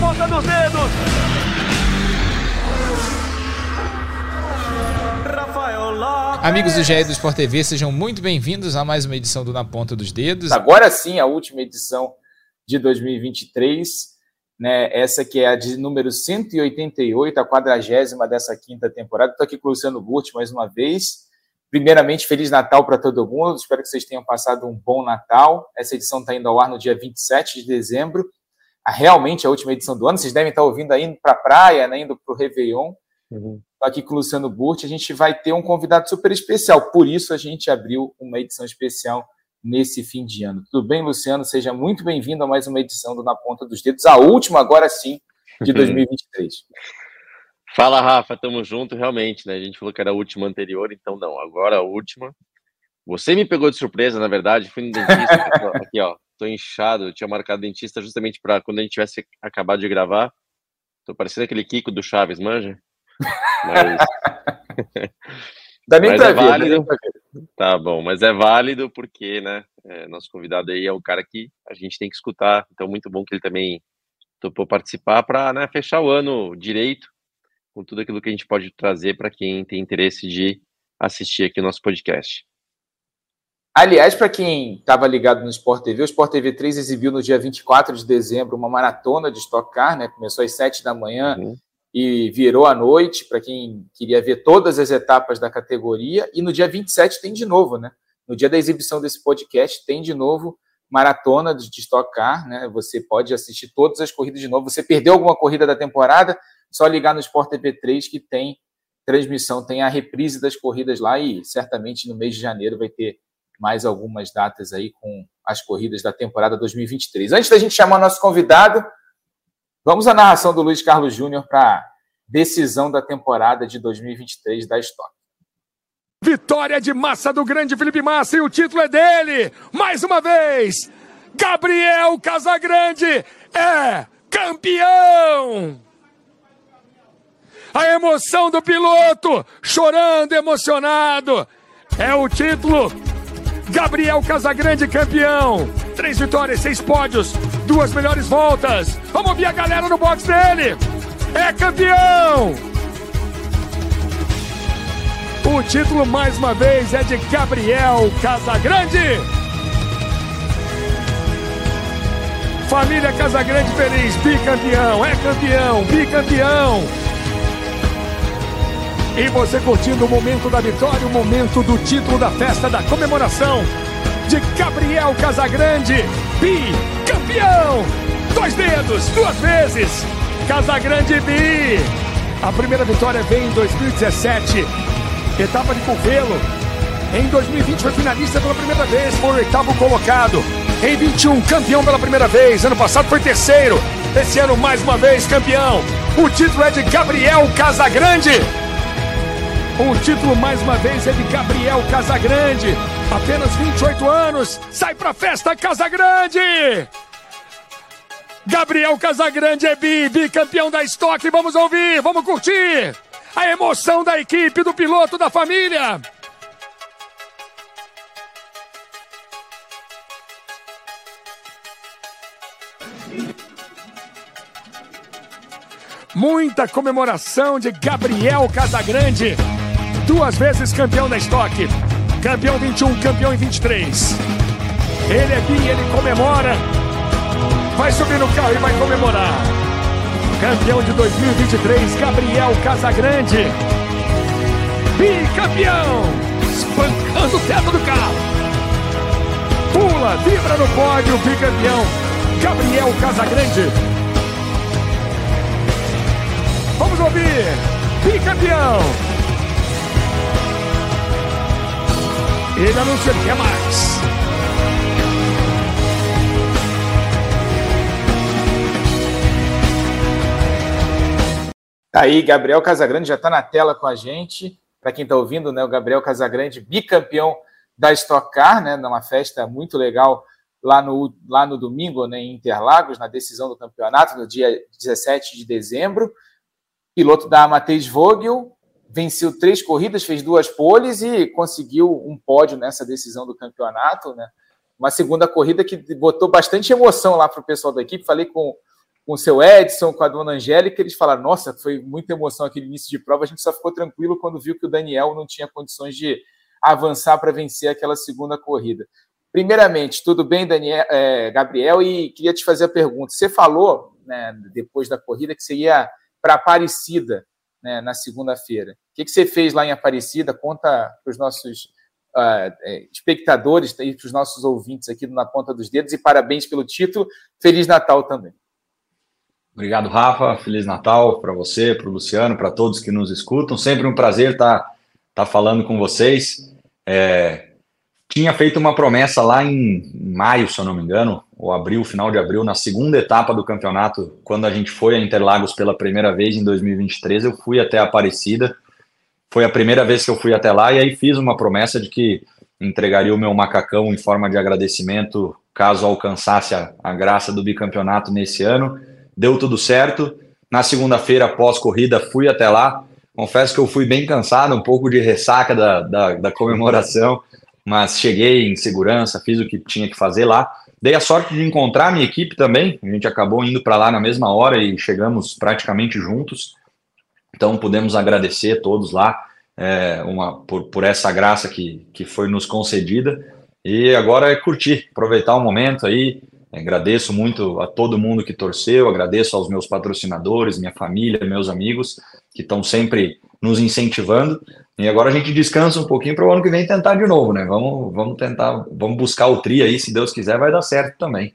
ponta dos dedos. Amigos do GE do Sport TV, sejam muito bem-vindos a mais uma edição do Na Ponta dos Dedos. Agora sim, a última edição de 2023, né? Essa que é a de número 188, a quadragésima dessa quinta temporada. Estou aqui com o Luciano Burti mais uma vez. Primeiramente, Feliz Natal para todo mundo. Espero que vocês tenham passado um bom Natal. Essa edição está indo ao ar no dia 27 de dezembro. Realmente a última edição do ano. Vocês devem estar ouvindo aí indo para a praia, né, indo para o Réveillon. Uhum. aqui com o Luciano Burti. A gente vai ter um convidado super especial. Por isso, a gente abriu uma edição especial nesse fim de ano. Tudo bem, Luciano? Seja muito bem-vindo a mais uma edição do Na Ponta dos Dedos. A última, agora sim, de 2023. Fala, Rafa, tamo junto, realmente, né? A gente falou que era a última anterior, então não, agora a última. Você me pegou de surpresa, na verdade, fui no dentista, aqui, ó, tô inchado, eu tinha marcado dentista justamente para quando a gente tivesse acabado de gravar. Tô parecendo aquele Kiko do Chaves, manja? Mas... Dá nem mas é ver, válido. Tá bom, mas é válido porque, né, é, nosso convidado aí é o cara que a gente tem que escutar, então muito bom que ele também topou participar para né, fechar o ano direito, com tudo aquilo que a gente pode trazer para quem tem interesse de assistir aqui o nosso podcast. Aliás, para quem estava ligado no Sport TV, o Sport TV 3 exibiu no dia 24 de dezembro uma maratona de Stock Car, né? Começou às 7 da manhã uhum. e virou à noite, para quem queria ver todas as etapas da categoria. E no dia 27 tem de novo, né? No dia da exibição desse podcast, tem de novo maratona de Stock Car, né? Você pode assistir todas as corridas de novo. Você perdeu alguma corrida da temporada, só ligar no Sport TV 3 que tem transmissão, tem a reprise das corridas lá e certamente no mês de janeiro vai ter mais algumas datas aí com as corridas da temporada 2023. Antes da gente chamar nosso convidado, vamos à narração do Luiz Carlos Júnior para decisão da temporada de 2023 da Stock. Vitória de massa do grande Felipe Massa e o título é dele. Mais uma vez, Gabriel Casagrande é campeão a emoção do piloto, chorando, emocionado. É o título. Gabriel Casagrande campeão. Três vitórias, seis pódios, duas melhores voltas. Vamos ouvir a galera no box dele. É campeão. O título mais uma vez é de Gabriel Casagrande. Família Casagrande feliz, bicampeão, é campeão, bicampeão. E você curtindo o momento da vitória, o momento do título da festa da comemoração de Gabriel Casagrande, bicampeão! Dois dedos, duas vezes, Casagrande bi! A primeira vitória vem em 2017, etapa de Covelo. Em 2020 foi finalista pela primeira vez, foi oitavo colocado. Em 21, campeão pela primeira vez. Ano passado foi terceiro. Esse ano, mais uma vez, campeão. O título é de Gabriel Casagrande. O título mais uma vez é de Gabriel Casagrande. Apenas 28 anos. Sai pra festa, Casagrande! Gabriel Casagrande é bi, bicampeão da estoque. Vamos ouvir, vamos curtir a emoção da equipe, do piloto, da família. Muita comemoração de Gabriel Casagrande duas vezes campeão da estoque. Campeão 21, campeão em 23. Ele aqui, ele comemora. Vai subir no carro e vai comemorar. Campeão de 2023, Gabriel Casagrande. Bicampeão! Espancando o teto do carro. Pula, vibra no pódio, bicampeão. Gabriel Casagrande. Vamos ouvir. Bicampeão. Ele anuncia que quer mais. Tá aí, Gabriel Casagrande já está na tela com a gente. Para quem está ouvindo, né, o Gabriel Casagrande, bicampeão da Stock Car, né, numa festa muito legal lá no, lá no domingo, né, em Interlagos, na decisão do campeonato, no dia 17 de dezembro. Piloto da Matheus Vogel, venceu três corridas, fez duas poles e conseguiu um pódio nessa decisão do campeonato, né? Uma segunda corrida que botou bastante emoção lá para o pessoal da equipe. Falei com, com o seu Edson, com a dona Angélica, eles falaram: Nossa, foi muita emoção aquele início de prova. A gente só ficou tranquilo quando viu que o Daniel não tinha condições de avançar para vencer aquela segunda corrida. Primeiramente, tudo bem, Daniel, é, Gabriel? E queria te fazer a pergunta. Você falou, né, depois da corrida, que você ia para Aparecida né, na segunda-feira. O que, que você fez lá em Aparecida? Conta para os nossos uh, espectadores e para os nossos ouvintes aqui Na Ponta dos Dedos. E parabéns pelo título. Feliz Natal também. Obrigado, Rafa. Feliz Natal para você, para o Luciano, para todos que nos escutam. Sempre um prazer estar tá, tá falando com vocês. É, tinha feito uma promessa lá em maio, se eu não me engano, ou abril, final de abril, na segunda etapa do campeonato, quando a gente foi a Interlagos pela primeira vez em 2023, eu fui até Aparecida. Foi a primeira vez que eu fui até lá e aí fiz uma promessa de que entregaria o meu macacão em forma de agradecimento caso alcançasse a, a graça do bicampeonato nesse ano. Deu tudo certo. Na segunda-feira, após corrida, fui até lá. Confesso que eu fui bem cansado, um pouco de ressaca da, da, da comemoração, mas cheguei em segurança, fiz o que tinha que fazer lá. Dei a sorte de encontrar minha equipe também. A gente acabou indo para lá na mesma hora e chegamos praticamente juntos. Então pudemos agradecer todos lá é, uma, por, por essa graça que, que foi nos concedida. E agora é curtir, aproveitar o momento aí. Agradeço muito a todo mundo que torceu, agradeço aos meus patrocinadores, minha família, meus amigos que estão sempre nos incentivando. E agora a gente descansa um pouquinho para o ano que vem tentar de novo, né? Vamos, vamos tentar, vamos buscar o tri aí, se Deus quiser, vai dar certo também.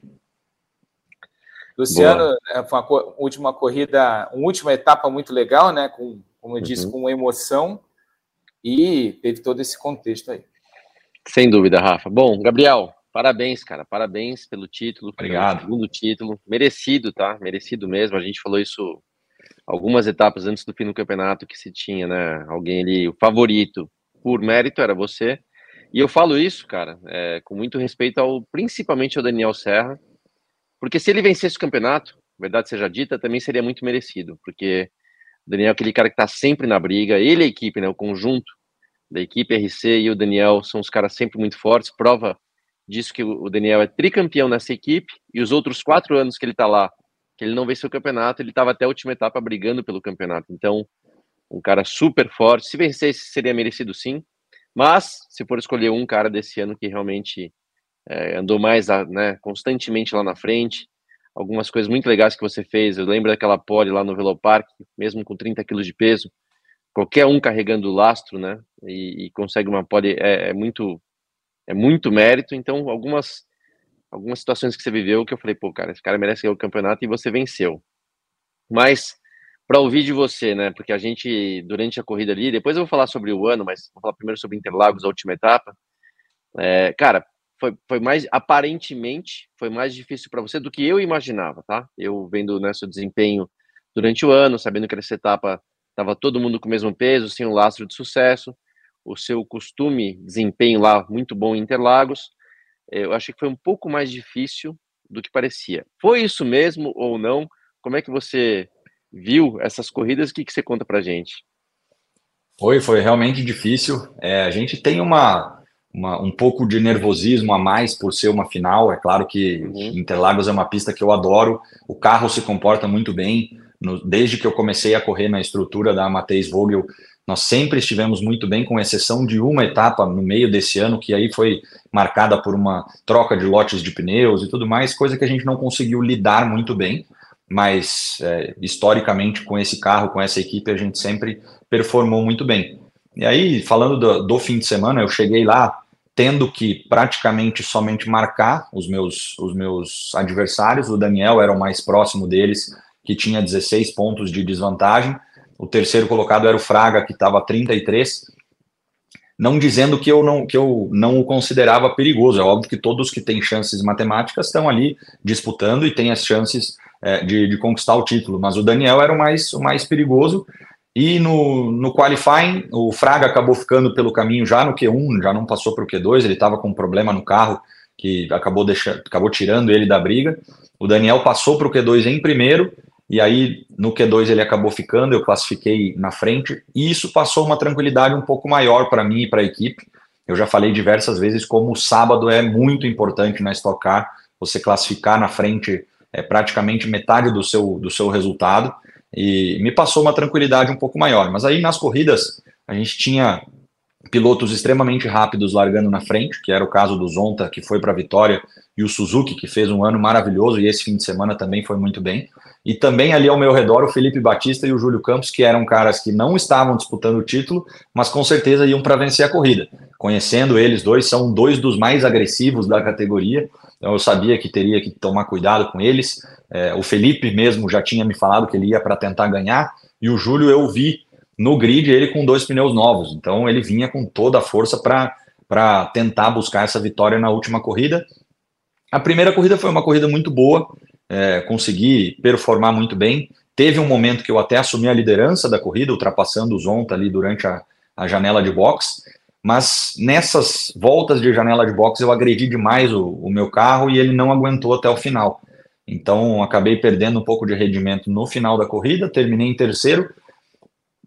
Luciano, é, foi uma última corrida, uma última etapa muito legal, né? Com, como eu disse, uhum. com emoção e teve todo esse contexto aí. Sem dúvida, Rafa. Bom, Gabriel, parabéns, cara. Parabéns pelo título. Obrigado. Pelo segundo título. Merecido, tá? Merecido mesmo. A gente falou isso algumas etapas antes do fim do campeonato que se tinha, né? Alguém ali, o favorito por mérito era você. E eu falo isso, cara, é, com muito respeito ao principalmente ao Daniel Serra, porque se ele vencesse o campeonato, verdade seja dita, também seria muito merecido, porque o Daniel é aquele cara que está sempre na briga, ele e a equipe, né, o conjunto da equipe RC e o Daniel são os caras sempre muito fortes, prova disso que o Daniel é tricampeão nessa equipe, e os outros quatro anos que ele está lá, que ele não venceu o campeonato, ele estava até a última etapa brigando pelo campeonato. Então, um cara super forte. Se vencesse, seria merecido sim. Mas, se for escolher um cara desse ano que realmente é, andou mais né, constantemente lá na frente, algumas coisas muito legais que você fez. Eu lembro daquela pole lá no Velopark, mesmo com 30 quilos de peso, qualquer um carregando o lastro, né? E, e consegue uma pole é, é, muito é muito mérito. Então, algumas algumas situações que você viveu que eu falei, pô, cara, esse cara merece ganhar o campeonato e você venceu. Mas, para ouvir de você, né, porque a gente, durante a corrida ali, depois eu vou falar sobre o ano, mas vou falar primeiro sobre Interlagos, a última etapa. É, cara, foi, foi mais, aparentemente, foi mais difícil para você do que eu imaginava, tá? Eu vendo né, seu desempenho durante o ano, sabendo que essa etapa estava todo mundo com o mesmo peso, sem um lastro de sucesso, o seu costume, desempenho lá muito bom em Interlagos, eu achei que foi um pouco mais difícil do que parecia. Foi isso mesmo ou não? Como é que você viu essas corridas? O que, que você conta pra gente? Foi, foi realmente difícil. É, a gente tem uma, uma, um pouco de nervosismo a mais por ser uma final. É claro que uhum. Interlagos é uma pista que eu adoro. O carro se comporta muito bem. No, desde que eu comecei a correr na estrutura da Matheus Vogel, nós sempre estivemos muito bem, com exceção de uma etapa no meio desse ano, que aí foi marcada por uma troca de lotes de pneus e tudo mais, coisa que a gente não conseguiu lidar muito bem. Mas, é, historicamente, com esse carro, com essa equipe, a gente sempre performou muito bem. E aí, falando do, do fim de semana, eu cheguei lá tendo que praticamente somente marcar os meus, os meus adversários. O Daniel era o mais próximo deles, que tinha 16 pontos de desvantagem o terceiro colocado era o Fraga, que estava 33. Não dizendo que eu não, que eu não o considerava perigoso. É óbvio que todos que têm chances matemáticas estão ali disputando e têm as chances é, de, de, conquistar o título. Mas o Daniel era o mais, o mais perigoso. E no, no qualifying, o Fraga acabou ficando pelo caminho já no Q1, já não passou para o Q2. Ele estava com um problema no carro que acabou, deixando, acabou tirando ele da briga. O Daniel passou para o Q2 em primeiro e aí no Q2 ele acabou ficando, eu classifiquei na frente, e isso passou uma tranquilidade um pouco maior para mim e para a equipe. Eu já falei diversas vezes como o sábado é muito importante na Stock Car, você classificar na frente é praticamente metade do seu, do seu resultado, e me passou uma tranquilidade um pouco maior. Mas aí nas corridas, a gente tinha pilotos extremamente rápidos largando na frente, que era o caso do Zonta, que foi para a vitória, e o Suzuki, que fez um ano maravilhoso, e esse fim de semana também foi muito bem. E também ali ao meu redor o Felipe Batista e o Júlio Campos, que eram caras que não estavam disputando o título, mas com certeza iam para vencer a corrida. Conhecendo eles dois, são dois dos mais agressivos da categoria, então eu sabia que teria que tomar cuidado com eles. É, o Felipe mesmo já tinha me falado que ele ia para tentar ganhar, e o Júlio eu vi no grid ele com dois pneus novos, então ele vinha com toda a força para tentar buscar essa vitória na última corrida. A primeira corrida foi uma corrida muito boa, é, consegui performar muito bem. Teve um momento que eu até assumi a liderança da corrida, ultrapassando o Zonta ali durante a, a janela de box, mas nessas voltas de janela de box eu agredi demais o, o meu carro e ele não aguentou até o final. Então acabei perdendo um pouco de rendimento no final da corrida, terminei em terceiro,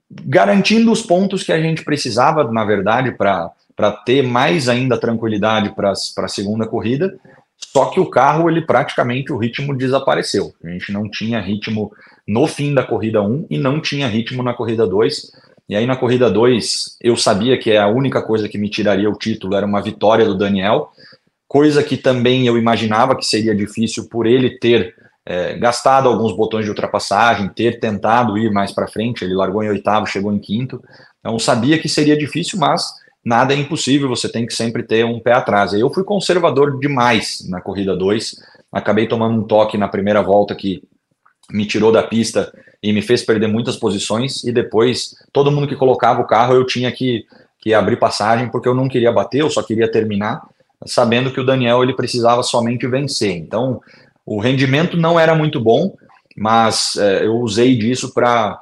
garantindo os pontos que a gente precisava, na verdade, para ter mais ainda tranquilidade para a segunda corrida. Só que o carro, ele praticamente, o ritmo desapareceu. A gente não tinha ritmo no fim da corrida 1 e não tinha ritmo na corrida 2. E aí na corrida 2, eu sabia que a única coisa que me tiraria o título era uma vitória do Daniel, coisa que também eu imaginava que seria difícil por ele ter é, gastado alguns botões de ultrapassagem, ter tentado ir mais para frente, ele largou em oitavo, chegou em quinto, então sabia que seria difícil, mas nada é impossível, você tem que sempre ter um pé atrás. Eu fui conservador demais na corrida 2, acabei tomando um toque na primeira volta que me tirou da pista e me fez perder muitas posições, e depois todo mundo que colocava o carro eu tinha que, que abrir passagem, porque eu não queria bater, eu só queria terminar, sabendo que o Daniel ele precisava somente vencer. Então, o rendimento não era muito bom, mas é, eu usei disso para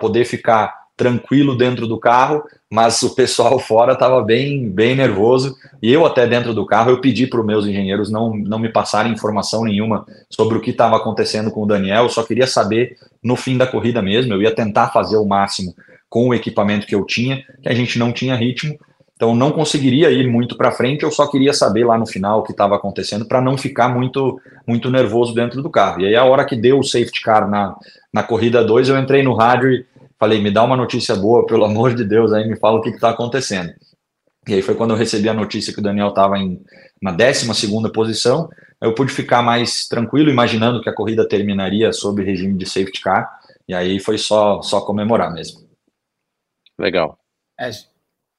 poder ficar tranquilo dentro do carro, mas o pessoal fora estava bem, bem nervoso. E eu até dentro do carro eu pedi para os meus engenheiros não, não me passarem informação nenhuma sobre o que estava acontecendo com o Daniel. Eu só queria saber no fim da corrida mesmo. Eu ia tentar fazer o máximo com o equipamento que eu tinha, que a gente não tinha ritmo. Então não conseguiria ir muito para frente, eu só queria saber lá no final o que estava acontecendo para não ficar muito muito nervoso dentro do carro. E aí a hora que deu o safety car na, na corrida 2, eu entrei no rádio e falei, me dá uma notícia boa, pelo amor de Deus, aí me fala o que está acontecendo. E aí foi quando eu recebi a notícia que o Daniel estava na 12 segunda posição, eu pude ficar mais tranquilo, imaginando que a corrida terminaria sob regime de safety car, e aí foi só, só comemorar mesmo. Legal. É,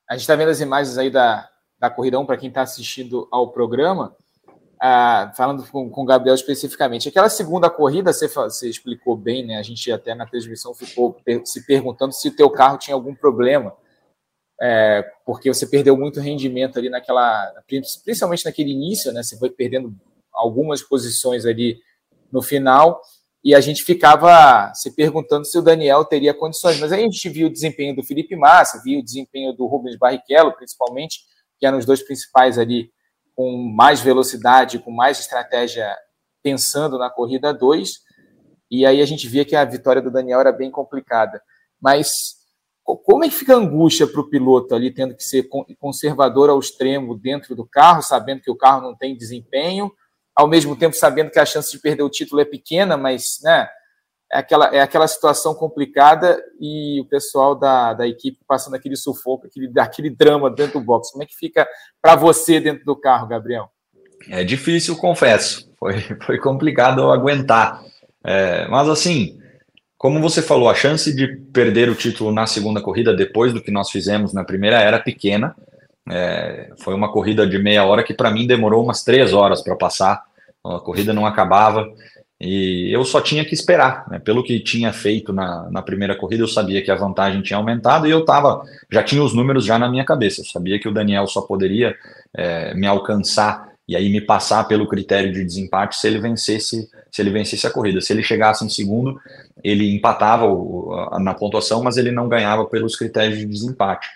a gente está vendo as imagens aí da, da corridão para quem está assistindo ao programa, ah, falando com, com o Gabriel especificamente. Aquela segunda corrida, você, você explicou bem, né? A gente até na transmissão ficou per, se perguntando se o teu carro tinha algum problema, é, porque você perdeu muito rendimento ali naquela, principalmente naquele início, né? Você foi perdendo algumas posições ali no final e a gente ficava se perguntando se o Daniel teria condições. Mas aí a gente viu o desempenho do Felipe Massa, viu o desempenho do Rubens Barrichello, principalmente, que eram os dois principais ali com mais velocidade, com mais estratégia, pensando na corrida 2. E aí a gente via que a vitória do Daniel era bem complicada. Mas como é que fica a angústia para o piloto ali, tendo que ser conservador ao extremo dentro do carro, sabendo que o carro não tem desempenho? ao mesmo tempo sabendo que a chance de perder o título é pequena, mas né, é, aquela, é aquela situação complicada e o pessoal da, da equipe passando aquele sufoco, aquele, aquele drama dentro do box. Como é que fica para você dentro do carro, Gabriel? É difícil, confesso. Foi, foi complicado aguentar. É, mas assim, como você falou, a chance de perder o título na segunda corrida, depois do que nós fizemos na primeira, era pequena. É, foi uma corrida de meia hora que para mim demorou umas três horas para passar. A corrida não acabava e eu só tinha que esperar. Né? Pelo que tinha feito na, na primeira corrida, eu sabia que a vantagem tinha aumentado e eu tava, já tinha os números já na minha cabeça. Eu sabia que o Daniel só poderia é, me alcançar e aí me passar pelo critério de desempate se ele vencesse se ele vencesse a corrida. Se ele chegasse em segundo, ele empatava o, a, na pontuação, mas ele não ganhava pelos critérios de desempate.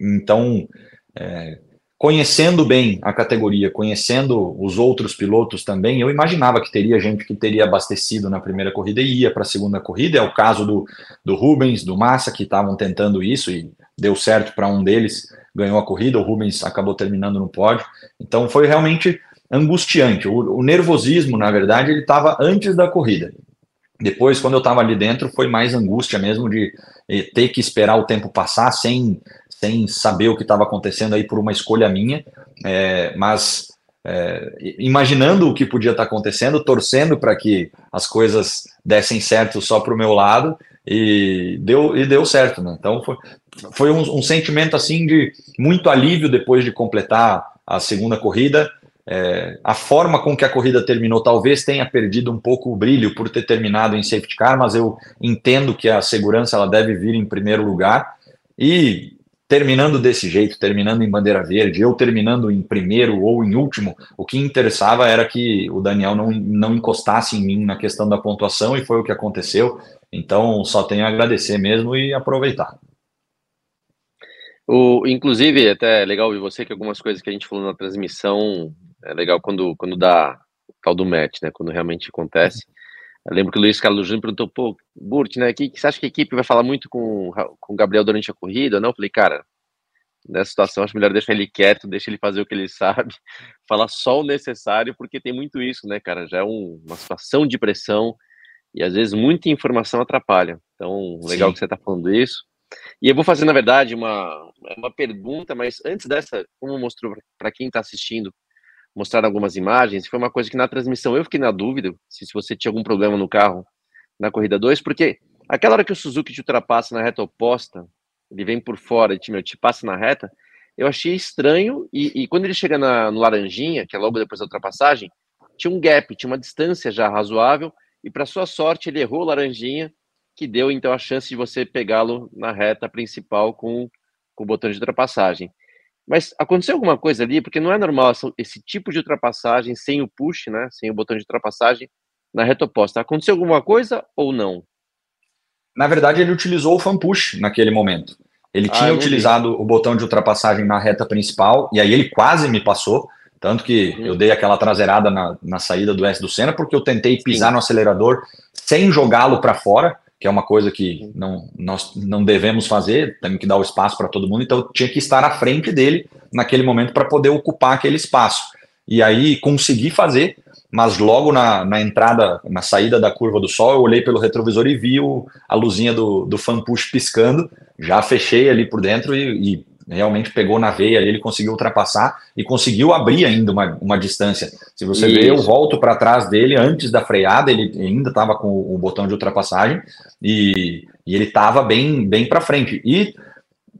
Então, é, conhecendo bem a categoria, conhecendo os outros pilotos também, eu imaginava que teria gente que teria abastecido na primeira corrida e ia para a segunda corrida. É o caso do, do Rubens, do Massa, que estavam tentando isso e deu certo para um deles, ganhou a corrida. O Rubens acabou terminando no pódio. Então foi realmente angustiante. O, o nervosismo, na verdade, ele estava antes da corrida. Depois, quando eu estava ali dentro, foi mais angústia mesmo de eh, ter que esperar o tempo passar sem, sem saber o que estava acontecendo aí por uma escolha minha. É, mas é, imaginando o que podia estar tá acontecendo, torcendo para que as coisas dessem certo só para o meu lado e deu, e deu certo. Né? Então foi, foi um, um sentimento assim de muito alívio depois de completar a segunda corrida. É, a forma com que a corrida terminou talvez tenha perdido um pouco o brilho por ter terminado em safety car, mas eu entendo que a segurança ela deve vir em primeiro lugar. E terminando desse jeito, terminando em bandeira verde, eu terminando em primeiro ou em último, o que interessava era que o Daniel não, não encostasse em mim na questão da pontuação e foi o que aconteceu. Então só tenho a agradecer mesmo e aproveitar. O, inclusive, até é legal ouvir você que algumas coisas que a gente falou na transmissão é legal quando, quando dá o tal do match, né? Quando realmente acontece. Eu lembro que o Luiz Carlos Júnior perguntou, pô, Burt, né? Que, que você acha que a equipe vai falar muito com, com o Gabriel durante a corrida? Não, eu falei, cara, nessa situação acho melhor deixar ele quieto, deixar ele fazer o que ele sabe, falar só o necessário, porque tem muito isso, né, cara? Já é um, uma situação de pressão e às vezes muita informação atrapalha. Então, legal Sim. que você está falando isso. E eu vou fazer, na verdade, uma, uma pergunta, mas antes dessa, como mostrou para quem está assistindo, mostrar algumas imagens, foi uma coisa que na transmissão eu fiquei na dúvida se, se você tinha algum problema no carro na corrida 2, porque aquela hora que o Suzuki te ultrapassa na reta oposta, ele vem por fora e te, te passa na reta, eu achei estranho, e, e quando ele chega na, no Laranjinha, que é logo depois da ultrapassagem, tinha um gap, tinha uma distância já razoável, e para sua sorte ele errou o Laranjinha, que deu então a chance de você pegá-lo na reta principal com, com o botão de ultrapassagem. Mas aconteceu alguma coisa ali, porque não é normal esse tipo de ultrapassagem sem o push, né, sem o botão de ultrapassagem na reta oposta. Aconteceu alguma coisa ou não? Na verdade, ele utilizou o fan push naquele momento. Ele ah, tinha utilizado vi. o botão de ultrapassagem na reta principal e aí ele quase me passou. Tanto que hum. eu dei aquela traseirada na, na saída do S do Senna, porque eu tentei pisar Sim. no acelerador sem jogá-lo para fora que é uma coisa que não, nós não devemos fazer, temos que dar o espaço para todo mundo, então eu tinha que estar à frente dele naquele momento para poder ocupar aquele espaço. E aí consegui fazer, mas logo na, na entrada, na saída da curva do sol, eu olhei pelo retrovisor e vi o, a luzinha do, do fan push piscando, já fechei ali por dentro e, e realmente pegou na veia, ele conseguiu ultrapassar e conseguiu abrir ainda uma, uma distância. Se você Isso. ver, eu volto para trás dele antes da freada, ele ainda estava com o botão de ultrapassagem e, e ele estava bem, bem para frente. E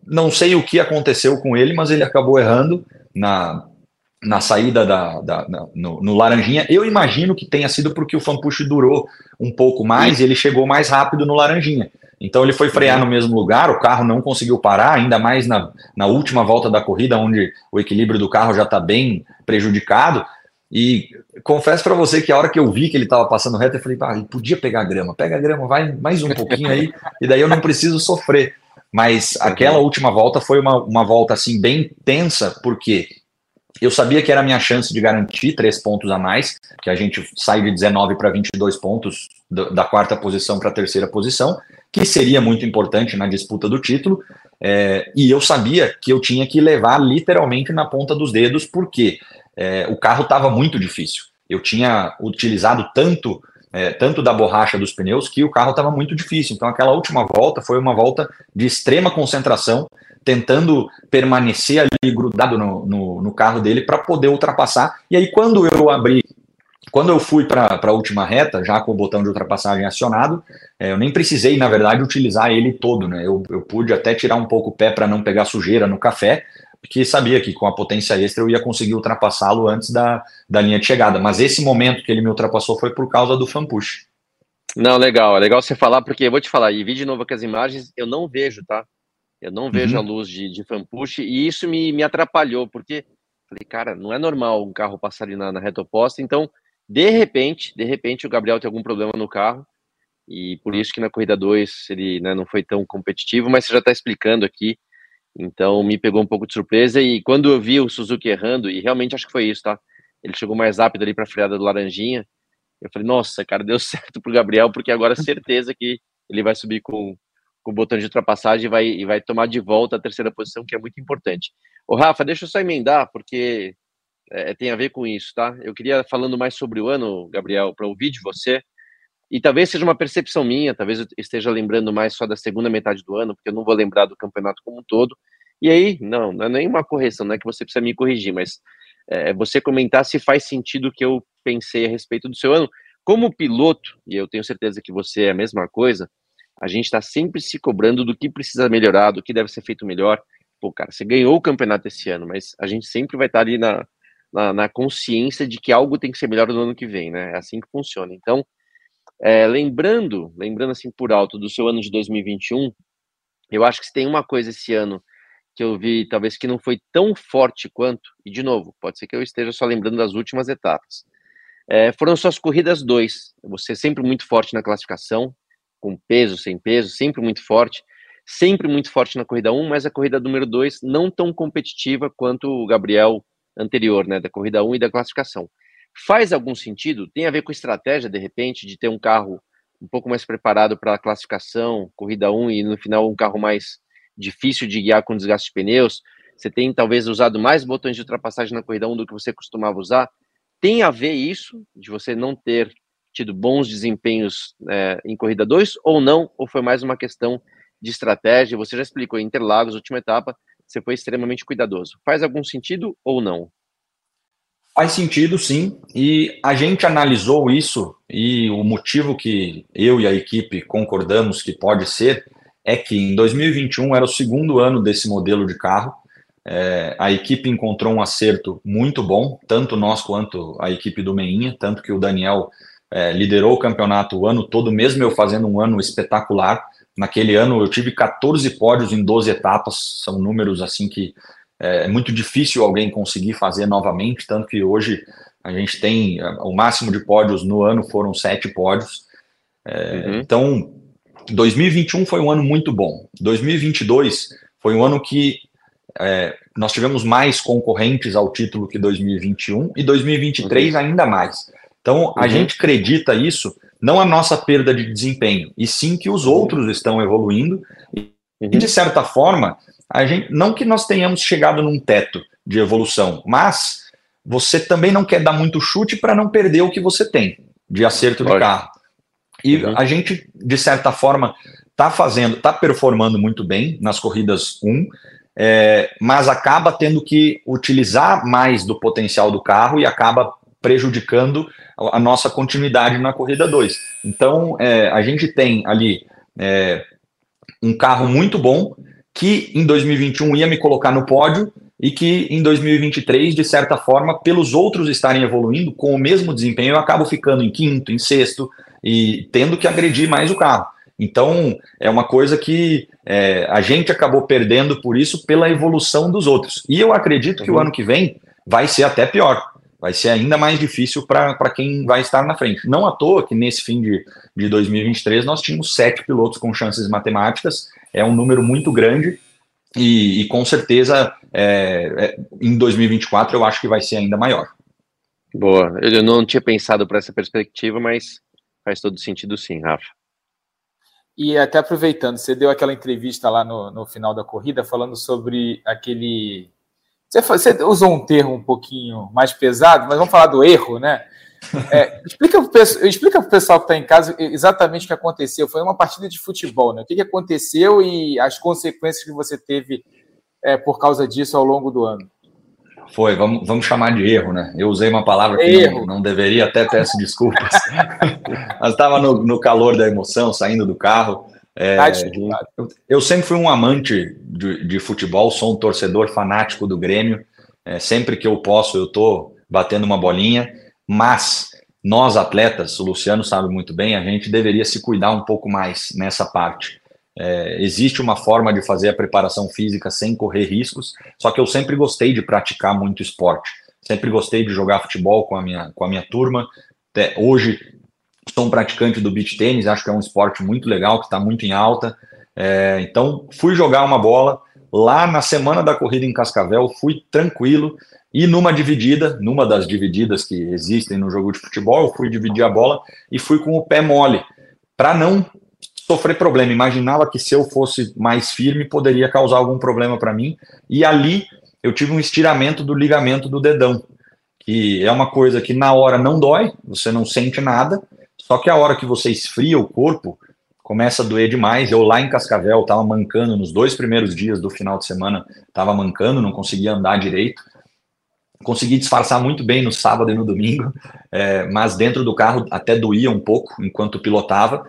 não sei o que aconteceu com ele, mas ele acabou errando na, na saída da, da, da no, no, Laranjinha. Eu imagino que tenha sido porque o fan push durou um pouco mais e ele chegou mais rápido no Laranjinha. Então ele foi frear no mesmo lugar, o carro não conseguiu parar, ainda mais na, na última volta da corrida, onde o equilíbrio do carro já está bem prejudicado. E confesso para você que a hora que eu vi que ele estava passando reto, eu falei, ah, ele podia pegar grama, pega grama, vai mais um pouquinho aí, e daí eu não preciso sofrer. Mas aquela última volta foi uma, uma volta assim bem tensa, porque eu sabia que era a minha chance de garantir três pontos a mais, que a gente sai de 19 para 22 pontos da quarta posição para a terceira posição, que seria muito importante na disputa do título. É, e eu sabia que eu tinha que levar literalmente na ponta dos dedos, porque é, o carro estava muito difícil. Eu tinha utilizado tanto é, tanto da borracha dos pneus que o carro estava muito difícil. Então aquela última volta foi uma volta de extrema concentração, tentando permanecer ali grudado no, no, no carro dele para poder ultrapassar. E aí, quando eu abri, quando eu fui para a última reta, já com o botão de ultrapassagem acionado, é, eu nem precisei, na verdade, utilizar ele todo. Né? Eu, eu pude até tirar um pouco o pé para não pegar sujeira no café, porque sabia que com a potência extra eu ia conseguir ultrapassá-lo antes da, da linha de chegada. Mas esse momento que ele me ultrapassou foi por causa do fan push. Não, legal, é legal você falar, porque eu vou te falar, e vi de novo aqui as imagens, eu não vejo, tá? Eu não vejo uhum. a luz de, de fan push e isso me, me atrapalhou, porque falei, cara, não é normal um carro passar ali na, na reta oposta. Então, de repente, de repente, o Gabriel tem algum problema no carro e por isso que na corrida 2 ele né, não foi tão competitivo, mas você já está explicando aqui. Então, me pegou um pouco de surpresa. E quando eu vi o Suzuki errando, e realmente acho que foi isso, tá? Ele chegou mais rápido ali para a freada do Laranjinha. Eu falei, nossa, cara, deu certo pro Gabriel, porque agora é certeza que ele vai subir com, com o botão de ultrapassagem e vai, e vai tomar de volta a terceira posição, que é muito importante. O Rafa, deixa eu só emendar, porque é, tem a ver com isso, tá? Eu queria falando mais sobre o ano, Gabriel, para ouvir de você. E talvez seja uma percepção minha, talvez eu esteja lembrando mais só da segunda metade do ano, porque eu não vou lembrar do campeonato como um todo. E aí, não, não é nenhuma correção, não é que você precisa me corrigir, mas é, você comentar se faz sentido o que eu pensei a respeito do seu ano. Como piloto, e eu tenho certeza que você é a mesma coisa, a gente está sempre se cobrando do que precisa melhorar, do que deve ser feito melhor. Pô, cara, você ganhou o campeonato esse ano, mas a gente sempre vai estar tá ali na, na, na, consciência de que algo tem que ser melhor no ano que vem, né? É assim que funciona. Então, é, lembrando, lembrando assim por alto do seu ano de 2021, eu acho que se tem uma coisa esse ano que eu vi, talvez que não foi tão forte quanto, e de novo, pode ser que eu esteja só lembrando das últimas etapas, é, foram suas corridas dois. Você sempre muito forte na classificação, com peso, sem peso, sempre muito forte, sempre muito forte na corrida 1, mas a corrida número 2 não tão competitiva quanto o Gabriel anterior, né, da corrida 1 e da classificação. Faz algum sentido? Tem a ver com estratégia, de repente, de ter um carro um pouco mais preparado para a classificação, corrida 1 e no final um carro mais difícil de guiar com desgaste de pneus? Você tem talvez usado mais botões de ultrapassagem na corrida 1 do que você costumava usar? Tem a ver isso, de você não ter tido bons desempenhos é, em corrida 2 ou não? Ou foi mais uma questão de estratégia? Você já explicou, Interlagos, última etapa, você foi extremamente cuidadoso. Faz algum sentido ou não? Faz sentido, sim. E a gente analisou isso e o motivo que eu e a equipe concordamos que pode ser é que em 2021 era o segundo ano desse modelo de carro. É, a equipe encontrou um acerto muito bom, tanto nós quanto a equipe do Meinha, tanto que o Daniel é, liderou o campeonato o ano todo, mesmo eu fazendo um ano espetacular. Naquele ano eu tive 14 pódios em 12 etapas, são números assim que é, é muito difícil alguém conseguir fazer novamente, tanto que hoje a gente tem o máximo de pódios no ano foram sete pódios. É, uhum. Então, 2021 foi um ano muito bom. 2022 foi um ano que é, nós tivemos mais concorrentes ao título que 2021 e 2023 uhum. ainda mais. Então, a uhum. gente acredita isso, não a nossa perda de desempenho, e sim que os outros estão evoluindo e, uhum. de certa forma, a gente, não que nós tenhamos chegado num teto de evolução, mas você também não quer dar muito chute para não perder o que você tem de acerto de carro. E uhum. a gente, de certa forma, está fazendo, está performando muito bem nas corridas 1, é, mas acaba tendo que utilizar mais do potencial do carro e acaba prejudicando a nossa continuidade na corrida 2. Então, é, a gente tem ali é, um carro muito bom, que em 2021 ia me colocar no pódio e que em 2023, de certa forma, pelos outros estarem evoluindo com o mesmo desempenho, eu acabo ficando em quinto, em sexto e tendo que agredir mais o carro. Então, é uma coisa que é, a gente acabou perdendo por isso pela evolução dos outros. E eu acredito que uhum. o ano que vem vai ser até pior. Vai ser ainda mais difícil para quem vai estar na frente. Não à toa que nesse fim de, de 2023 nós tínhamos sete pilotos com chances matemáticas é um número muito grande e, e com certeza é, é, em 2024 eu acho que vai ser ainda maior. Boa, eu não tinha pensado para essa perspectiva, mas faz todo sentido sim, Rafa. E até aproveitando, você deu aquela entrevista lá no, no final da corrida falando sobre aquele. Você, você usou um termo um pouquinho mais pesado, mas vamos falar do erro, né? É, explica para o pessoal que está em casa exatamente o que aconteceu. Foi uma partida de futebol, né? O que, que aconteceu e as consequências que você teve é, por causa disso ao longo do ano? Foi, vamos, vamos chamar de erro, né? Eu usei uma palavra que não, não, deveria, até peço desculpas. Mas estava no, no, calor da emoção, saindo do carro. É, eu, eu, sempre fui um amante de, de, futebol, sou um torcedor fanático do Grêmio. É, sempre que eu posso, eu estou batendo uma bolinha. Mas nós, atletas, o Luciano sabe muito bem, a gente deveria se cuidar um pouco mais nessa parte. É, existe uma forma de fazer a preparação física sem correr riscos, só que eu sempre gostei de praticar muito esporte. Sempre gostei de jogar futebol com a minha, com a minha turma. Até hoje sou um praticante do beach tênis, acho que é um esporte muito legal, que está muito em alta. É, então fui jogar uma bola lá na semana da corrida em Cascavel, fui tranquilo, e numa dividida, numa das divididas que existem no jogo de futebol, eu fui dividir a bola e fui com o pé mole, para não sofrer problema. Imaginava que se eu fosse mais firme, poderia causar algum problema para mim. E ali eu tive um estiramento do ligamento do dedão. que é uma coisa que na hora não dói, você não sente nada, só que a hora que você esfria o corpo, começa a doer demais. Eu lá em Cascavel estava mancando nos dois primeiros dias do final de semana, estava mancando, não conseguia andar direito. Consegui disfarçar muito bem no sábado e no domingo, é, mas dentro do carro até doía um pouco enquanto pilotava.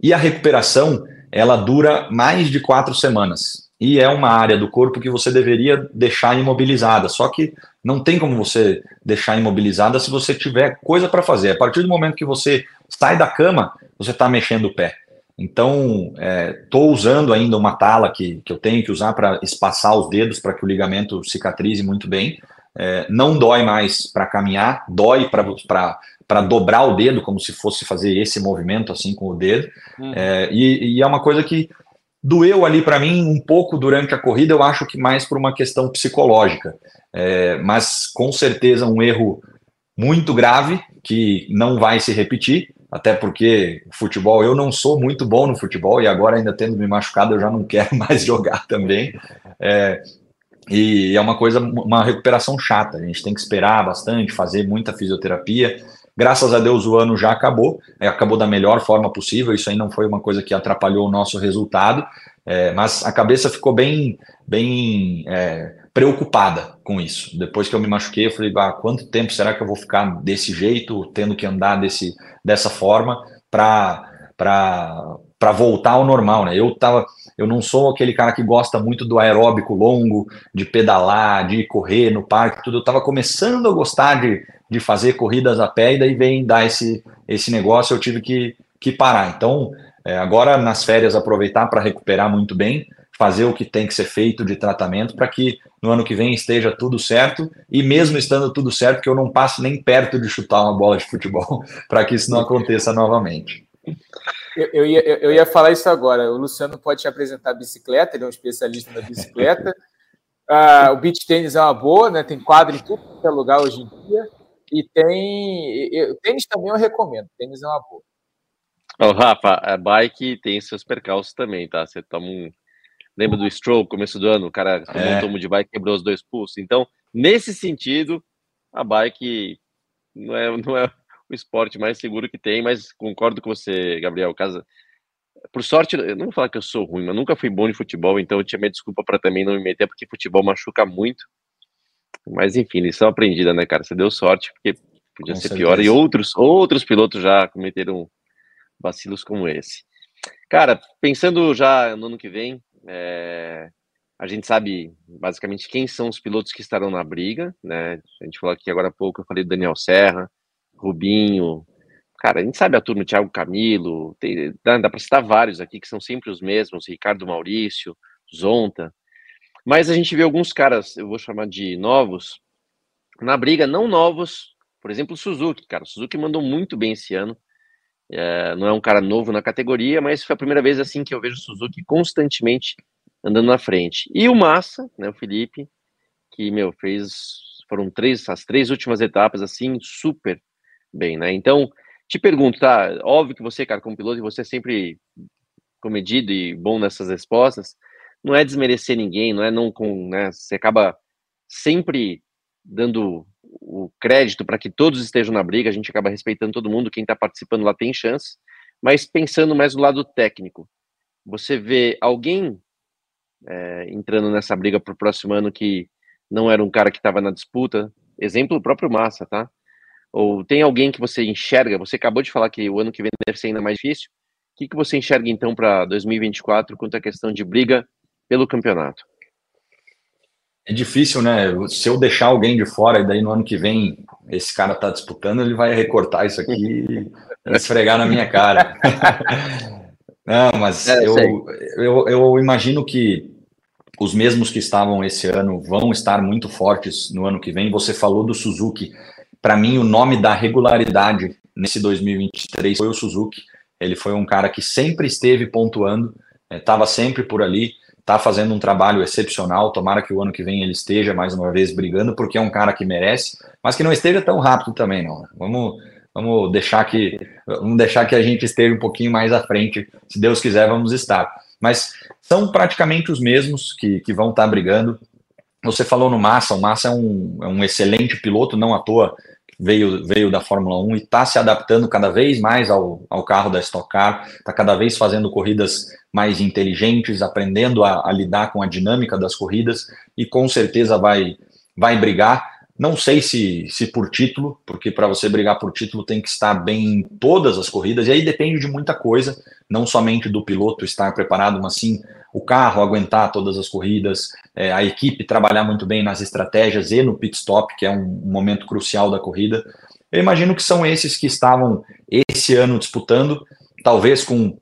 E a recuperação, ela dura mais de quatro semanas. E é uma área do corpo que você deveria deixar imobilizada. Só que não tem como você deixar imobilizada se você tiver coisa para fazer. A partir do momento que você sai da cama, você está mexendo o pé. Então, estou é, usando ainda uma tala que, que eu tenho que usar para espaçar os dedos para que o ligamento cicatrize muito bem. É, não dói mais para caminhar, dói para dobrar o dedo, como se fosse fazer esse movimento assim com o dedo. Uhum. É, e, e, é uma coisa que doeu ali para mim um pouco durante a corrida, eu acho que mais por uma questão psicológica. É, mas com certeza um erro muito grave que não vai se repetir até porque futebol, eu não sou muito bom no futebol e agora ainda tendo me machucado eu já não quero mais jogar também. É, e é uma coisa, uma recuperação chata. A gente tem que esperar bastante, fazer muita fisioterapia. Graças a Deus o ano já acabou, é, acabou da melhor forma possível. Isso aí não foi uma coisa que atrapalhou o nosso resultado, é, mas a cabeça ficou bem, bem é, preocupada com isso. Depois que eu me machuquei, eu falei, ah, quanto tempo será que eu vou ficar desse jeito, tendo que andar desse, dessa forma para voltar ao normal, né? Eu tava, eu não sou aquele cara que gosta muito do aeróbico longo, de pedalar, de correr no parque, tudo. Eu tava começando a gostar de, de fazer corridas a pé e daí vem dar esse esse negócio, eu tive que, que parar. Então, é, agora nas férias aproveitar para recuperar muito bem, fazer o que tem que ser feito de tratamento para que no ano que vem esteja tudo certo e mesmo estando tudo certo que eu não passe nem perto de chutar uma bola de futebol para que isso não aconteça novamente. Eu, eu, ia, eu ia falar isso agora. O Luciano pode te apresentar a bicicleta, ele é um especialista na bicicleta. Uh, o beach tênis é uma boa, né? Tem quadro em tudo que é lugar hoje em dia. E tem. Eu, tênis também eu recomendo. Tênis é uma boa. Ô, oh, Rafa, a bike tem seus percalços também, tá? Você toma um, Lembra do Stroll, começo do ano, o cara tomou é. um tomo de bike quebrou os dois pulsos. Então, nesse sentido, a bike não é, não é o esporte mais seguro que tem, mas concordo com você, Gabriel. Casa... Por sorte, eu não vou falar que eu sou ruim, mas nunca fui bom de futebol, então eu tinha minha desculpa para também não me meter, porque futebol machuca muito. Mas enfim, lição aprendida, né, cara? Você deu sorte, porque podia com ser certeza. pior. E outros, outros pilotos já cometeram vacilos como esse. Cara, pensando já no ano que vem, é, a gente sabe basicamente quem são os pilotos que estarão na briga, né? A gente falou aqui agora há pouco, eu falei do Daniel Serra, Rubinho. Cara, a gente sabe a turma, Thiago Camilo, tem, dá, dá para citar vários aqui que são sempre os mesmos, Ricardo Maurício, Zonta. Mas a gente vê alguns caras, eu vou chamar de novos, na briga, não novos, por exemplo, o Suzuki, cara. O Suzuki mandou muito bem esse ano. É, não é um cara novo na categoria, mas foi a primeira vez assim que eu vejo o Suzuki constantemente andando na frente. E o Massa, né, o Felipe, que meu fez foram três as três últimas etapas assim super bem, né? Então te pergunto, tá? Óbvio que você, cara, como piloto, você é sempre comedido e bom nessas respostas. Não é desmerecer ninguém, não é não com, né? Você acaba sempre dando o crédito para que todos estejam na briga, a gente acaba respeitando todo mundo, quem está participando lá tem chance, mas pensando mais no lado técnico, você vê alguém é, entrando nessa briga para o próximo ano que não era um cara que estava na disputa, exemplo o próprio Massa, tá? Ou tem alguém que você enxerga, você acabou de falar que o ano que vem deve ser ainda mais difícil, o que, que você enxerga então para 2024 quanto à questão de briga pelo campeonato? É difícil, né? Se eu deixar alguém de fora e daí no ano que vem esse cara tá disputando, ele vai recortar isso aqui e esfregar na minha cara. Não, mas é, eu, eu, eu imagino que os mesmos que estavam esse ano vão estar muito fortes no ano que vem. Você falou do Suzuki. Para mim, o nome da regularidade nesse 2023 foi o Suzuki. Ele foi um cara que sempre esteve pontuando, estava é, sempre por ali está fazendo um trabalho excepcional. Tomara que o ano que vem ele esteja mais uma vez brigando, porque é um cara que merece, mas que não esteja tão rápido também, não. Vamos, vamos deixar que vamos deixar que a gente esteja um pouquinho mais à frente. Se Deus quiser, vamos estar. Mas são praticamente os mesmos que, que vão estar tá brigando. você falou no Massa, o Massa é um, é um excelente piloto, não à toa veio, veio da Fórmula 1 e está se adaptando cada vez mais ao, ao carro da Stock Car, está cada vez fazendo corridas mais inteligentes, aprendendo a, a, lidar com a dinâmica das corridas e com certeza vai, vai brigar. Não sei se, se por título, porque para você brigar por título tem que estar bem em todas as corridas, e aí depende de muita coisa, não somente do piloto estar preparado, mas sim o carro aguentar todas as corridas, é, a equipe trabalhar muito bem nas estratégias e no pit stop, que é um, um momento crucial da corrida. Eu imagino que são esses que estavam esse ano disputando, talvez com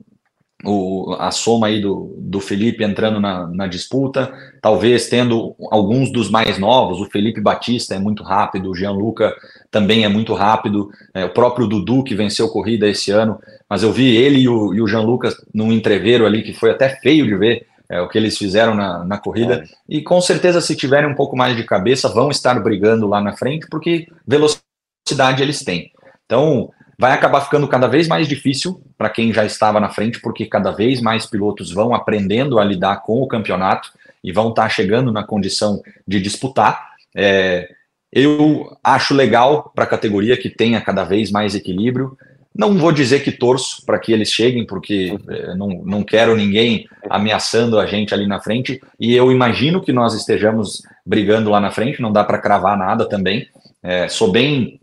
o, a soma aí do, do Felipe entrando na, na, disputa, talvez tendo alguns dos mais novos, o Felipe Batista é muito rápido, o Gianluca também é muito rápido, é, o próprio Dudu que venceu corrida esse ano, mas eu vi ele e o, e o Gianluca num entreveiro ali que foi até feio de ver é, o que eles fizeram na, na corrida, é. e com certeza se tiverem um pouco mais de cabeça vão estar brigando lá na frente, porque velocidade eles têm. Então, vai acabar ficando cada vez mais difícil para quem já estava na frente, porque cada vez mais pilotos vão aprendendo a lidar com o campeonato e vão estar tá chegando na condição de disputar. É, eu acho legal para a categoria que tenha cada vez mais equilíbrio. Não vou dizer que torço para que eles cheguem, porque é, não, não quero ninguém ameaçando a gente ali na frente. E eu imagino que nós estejamos brigando lá na frente, não dá para cravar nada também. É, sou bem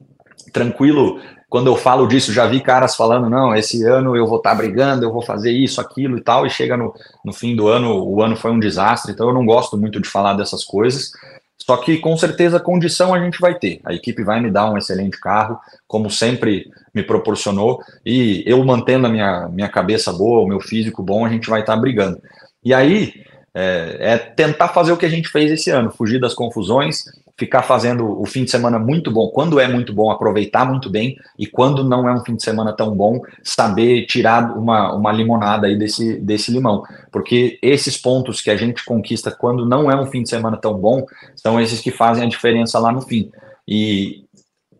tranquilo quando eu falo disso, já vi caras falando, não, esse ano eu vou estar tá brigando, eu vou fazer isso, aquilo e tal, e chega no, no fim do ano, o ano foi um desastre, então eu não gosto muito de falar dessas coisas. Só que com certeza condição a gente vai ter. A equipe vai me dar um excelente carro, como sempre me proporcionou, e eu mantendo a minha, minha cabeça boa, o meu físico bom, a gente vai estar tá brigando. E aí é, é tentar fazer o que a gente fez esse ano, fugir das confusões, ficar fazendo o fim de semana muito bom. Quando é muito bom, aproveitar muito bem, e quando não é um fim de semana tão bom, saber tirar uma, uma limonada aí desse, desse limão. Porque esses pontos que a gente conquista quando não é um fim de semana tão bom, são esses que fazem a diferença lá no fim. E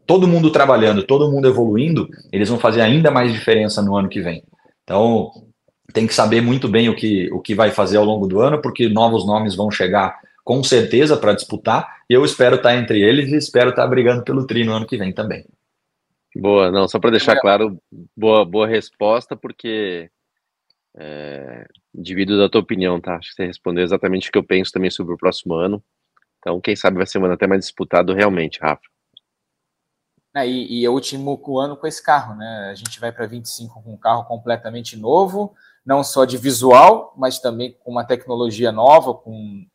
todo mundo trabalhando, todo mundo evoluindo, eles vão fazer ainda mais diferença no ano que vem. Então, tem que saber muito bem o que, o que vai fazer ao longo do ano, porque novos nomes vão chegar com certeza para disputar, e eu espero estar tá entre eles e espero estar tá brigando pelo tri no ano que vem também. Boa, não, só para deixar claro, boa, boa resposta, porque é, divido da tua opinião, tá? Acho que você respondeu exatamente o que eu penso também sobre o próximo ano. Então, quem sabe vai ser um ano até mais disputado realmente, Rafa. É, e, e é o último ano com esse carro, né? A gente vai para 25 com um carro completamente novo, não só de visual, mas também com uma tecnologia nova, com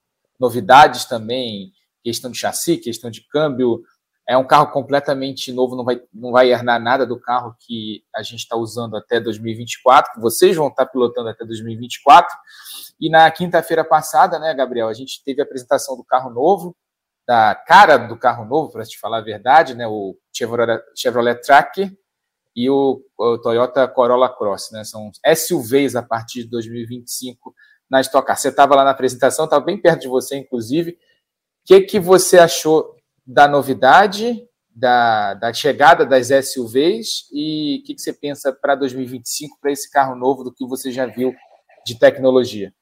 novidades também, questão de chassi, questão de câmbio. É um carro completamente novo, não vai, não vai herdar nada do carro que a gente está usando até 2024, que vocês vão estar tá pilotando até 2024. E na quinta-feira passada, né, Gabriel, a gente teve a apresentação do carro novo, da cara do carro novo, para te falar a verdade, né, o Chevrolet, Chevrolet Tracker e o, o Toyota Corolla Cross, né, são SUVs a partir de 2025 na Stock Car. Você estava lá na apresentação, estava bem perto de você, inclusive. O que, que você achou da novidade, da, da chegada das SUVs e o que, que você pensa para 2025, para esse carro novo, do que você já viu de tecnologia?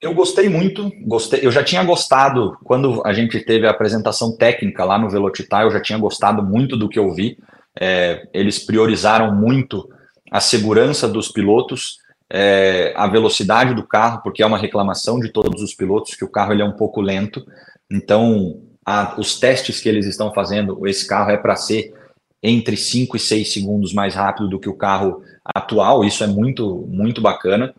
Eu gostei muito, gostei. Eu já tinha gostado quando a gente teve a apresentação técnica lá no Velocitar, eu já tinha gostado muito do que eu vi. É, eles priorizaram muito a segurança dos pilotos é, a velocidade do carro, porque é uma reclamação de todos os pilotos que o carro ele é um pouco lento. Então, a, os testes que eles estão fazendo, esse carro é para ser entre 5 e 6 segundos mais rápido do que o carro atual, isso é muito, muito bacana.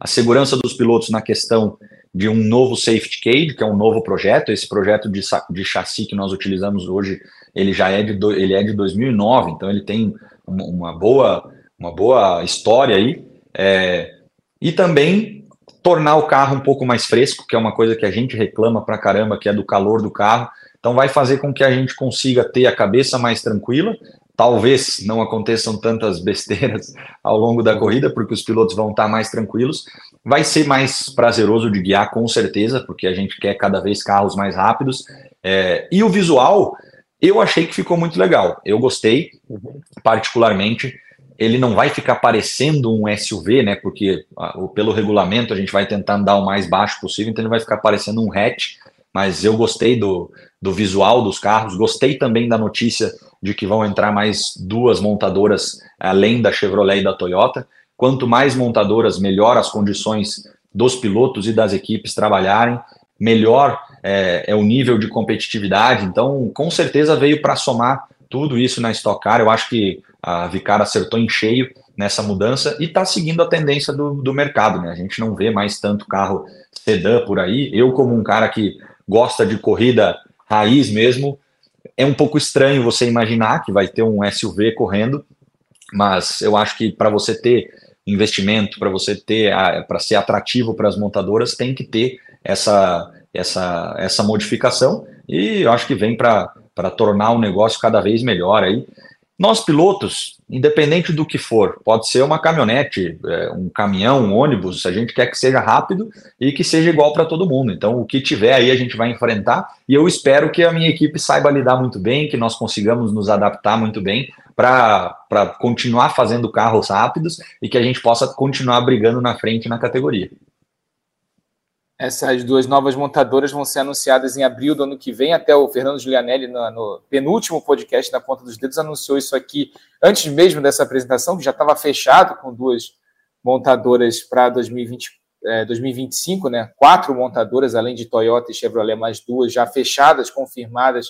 A segurança dos pilotos na questão de um novo safety cage, que é um novo projeto, esse projeto de, de chassi que nós utilizamos hoje, ele já é de, do, ele é de 2009, então ele tem uma, boa, uma boa história aí, é, e também tornar o carro um pouco mais fresco, que é uma coisa que a gente reclama pra caramba, que é do calor do carro. Então vai fazer com que a gente consiga ter a cabeça mais tranquila. Talvez não aconteçam tantas besteiras ao longo da corrida, porque os pilotos vão estar mais tranquilos. Vai ser mais prazeroso de guiar, com certeza, porque a gente quer cada vez carros mais rápidos. É, e o visual, eu achei que ficou muito legal. Eu gostei, particularmente. Ele não vai ficar parecendo um SUV, né? Porque a, pelo regulamento a gente vai tentar andar o mais baixo possível, então ele vai ficar parecendo um hatch. Mas eu gostei do, do visual dos carros, gostei também da notícia de que vão entrar mais duas montadoras além da Chevrolet e da Toyota. Quanto mais montadoras, melhor as condições dos pilotos e das equipes trabalharem, melhor é, é o nível de competitividade. Então, com certeza veio para somar tudo isso na Stock Car. Eu acho que a Vicar acertou em cheio nessa mudança e está seguindo a tendência do, do mercado. Né? A gente não vê mais tanto carro sedã por aí. Eu, como um cara que gosta de corrida raiz mesmo, é um pouco estranho você imaginar que vai ter um SUV correndo, mas eu acho que para você ter investimento, para você ter, para ser atrativo para as montadoras, tem que ter essa, essa, essa modificação e eu acho que vem para tornar o negócio cada vez melhor aí. Nós pilotos, independente do que for, pode ser uma caminhonete, é, um caminhão, um ônibus, a gente quer que seja rápido e que seja igual para todo mundo. Então, o que tiver aí a gente vai enfrentar e eu espero que a minha equipe saiba lidar muito bem, que nós consigamos nos adaptar muito bem para continuar fazendo carros rápidos e que a gente possa continuar brigando na frente na categoria. Essas duas novas montadoras vão ser anunciadas em abril do ano que vem. Até o Fernando Giulianelli, no, no penúltimo podcast da Ponta dos Dedos, anunciou isso aqui antes mesmo dessa apresentação, que já estava fechado com duas montadoras para 2020, é, 2025, né? Quatro montadoras, além de Toyota e Chevrolet, mais duas já fechadas, confirmadas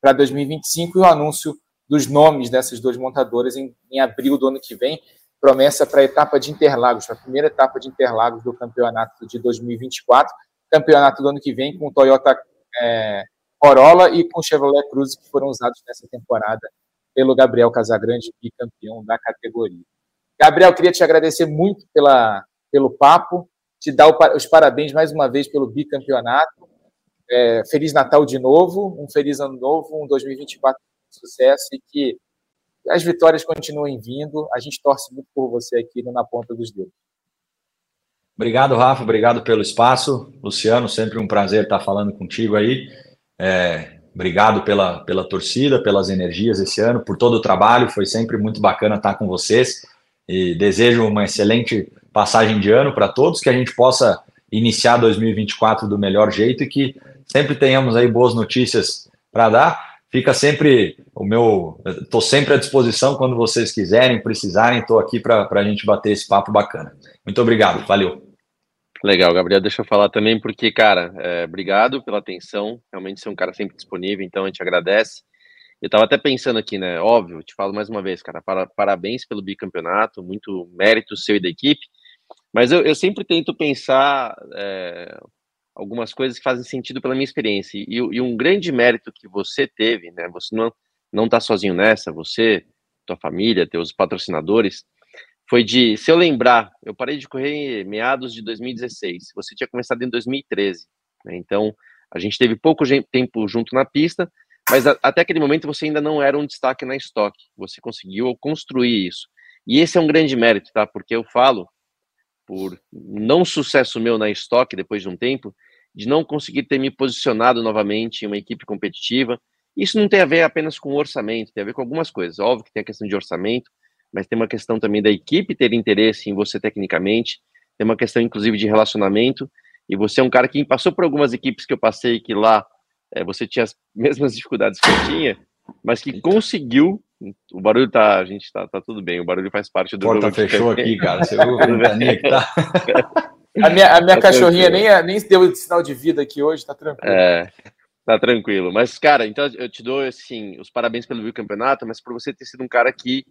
para 2025, e o anúncio dos nomes dessas duas montadoras em, em abril do ano que vem promessa para a etapa de Interlagos, para a primeira etapa de Interlagos do campeonato de 2024, campeonato do ano que vem com o Toyota é, Corolla e com o Chevrolet Cruze que foram usados nessa temporada pelo Gabriel Casagrande, bicampeão da categoria. Gabriel, queria te agradecer muito pela, pelo papo, te dar os parabéns mais uma vez pelo bicampeonato. É, feliz Natal de novo, um feliz ano novo, um 2024 de sucesso e que as vitórias continuem vindo. A gente torce muito por você aqui Na Ponta dos Dedos. Obrigado, Rafa. Obrigado pelo espaço. Luciano, sempre um prazer estar falando contigo aí. É, obrigado pela, pela torcida, pelas energias esse ano, por todo o trabalho. Foi sempre muito bacana estar com vocês. E desejo uma excelente passagem de ano para todos, que a gente possa iniciar 2024 do melhor jeito e que sempre tenhamos aí boas notícias para dar fica sempre o meu. Estou sempre à disposição quando vocês quiserem, precisarem, estou aqui para a gente bater esse papo bacana. Muito obrigado, valeu. Legal, Gabriel, deixa eu falar também, porque, cara, é, obrigado pela atenção. Realmente você é um cara sempre disponível, então a gente agradece. Eu estava até pensando aqui, né? Óbvio, te falo mais uma vez, cara, para, parabéns pelo bicampeonato, muito mérito seu e da equipe. Mas eu, eu sempre tento pensar é, algumas coisas que fazem sentido pela minha experiência. E, e um grande mérito que você teve, né? Você não não está sozinho nessa, você, tua família, teus patrocinadores, foi de, se eu lembrar, eu parei de correr em meados de 2016. Você tinha começado em 2013, né? Então, a gente teve pouco tempo junto na pista, mas a, até aquele momento você ainda não era um destaque na estoque. Você conseguiu construir isso. E esse é um grande mérito, tá? Porque eu falo por não sucesso meu na estoque depois de um tempo, de não conseguir ter me posicionado novamente em uma equipe competitiva. Isso não tem a ver apenas com orçamento, tem a ver com algumas coisas. Óbvio que tem a questão de orçamento, mas tem uma questão também da equipe ter interesse em você tecnicamente, tem uma questão inclusive de relacionamento. E você é um cara que passou por algumas equipes que eu passei que lá é, você tinha as mesmas dificuldades que eu tinha, mas que conseguiu o barulho tá, a gente tá, tá tudo bem, o barulho faz parte do Porta fechou aqui, cara. Você viu a que tá? A minha, a minha tá cachorrinha nem, nem deu sinal de vida aqui hoje, tá tranquilo. É, tá tranquilo. Mas, cara, então eu te dou, assim, os parabéns pelo bicampeonato, mas por você ter sido um cara que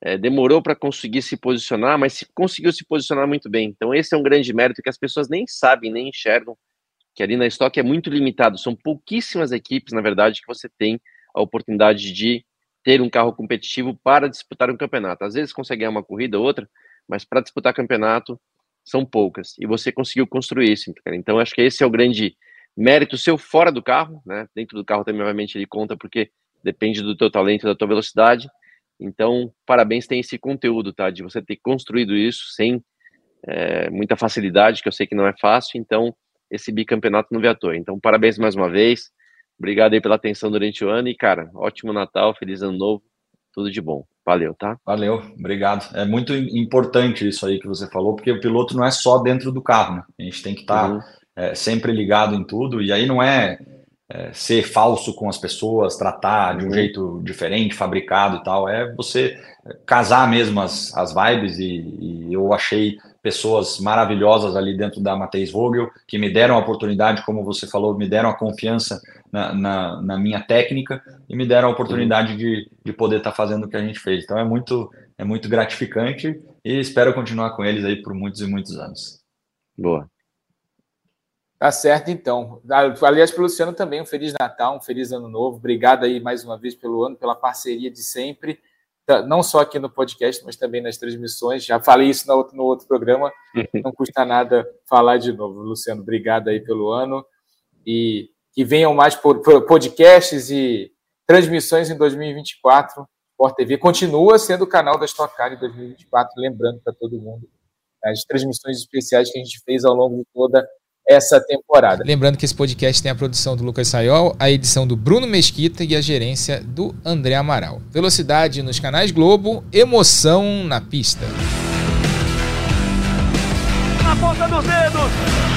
é, demorou para conseguir se posicionar, mas se, conseguiu se posicionar muito bem. Então, esse é um grande mérito que as pessoas nem sabem, nem enxergam, que ali na estoque é muito limitado. São pouquíssimas equipes, na verdade, que você tem a oportunidade de ter um carro competitivo para disputar um campeonato. Às vezes consegue ganhar uma corrida ou outra, mas para disputar campeonato são poucas. E você conseguiu construir isso. Então acho que esse é o grande mérito seu fora do carro, né? Dentro do carro também, obviamente, ele conta porque depende do teu talento, da tua velocidade. Então, parabéns, tem esse conteúdo, tá? De você ter construído isso sem é, muita facilidade, que eu sei que não é fácil. Então, esse bicampeonato não veio à toa. Então, parabéns mais uma vez. Obrigado aí pela atenção durante o ano e, cara, ótimo Natal, feliz ano novo, tudo de bom. Valeu, tá? Valeu, obrigado. É muito importante isso aí que você falou, porque o piloto não é só dentro do carro, né? A gente tem que estar tá, uhum. é, sempre ligado em tudo, e aí não é, é, ser falso com as pessoas, tratar de um uhum. jeito diferente, fabricado e tal, é você casar mesmo as, as vibes, e, e eu achei pessoas maravilhosas ali dentro da Matheus Vogel, que me deram a oportunidade, como você falou, me deram a confiança na, na, na minha técnica e me deram a oportunidade de, de poder estar tá fazendo o que a gente fez. Então é muito, é muito gratificante e espero continuar com eles aí por muitos e muitos anos. Boa. Tá certo, então. Aliás, para o Luciano também, um Feliz Natal, um Feliz Ano Novo. Obrigado aí mais uma vez pelo ano, pela parceria de sempre não só aqui no podcast, mas também nas transmissões. Já falei isso no outro, no outro programa, não custa nada falar de novo. Luciano, obrigado aí pelo ano e que venham mais podcasts e transmissões em 2024. Sport TV continua sendo o canal da Stock Car em 2024, lembrando para todo mundo as transmissões especiais que a gente fez ao longo de toda essa temporada. Lembrando que esse podcast tem a produção do Lucas Sayol, a edição do Bruno Mesquita e a gerência do André Amaral. Velocidade nos canais Globo, emoção na pista. Na ponta dos dedos!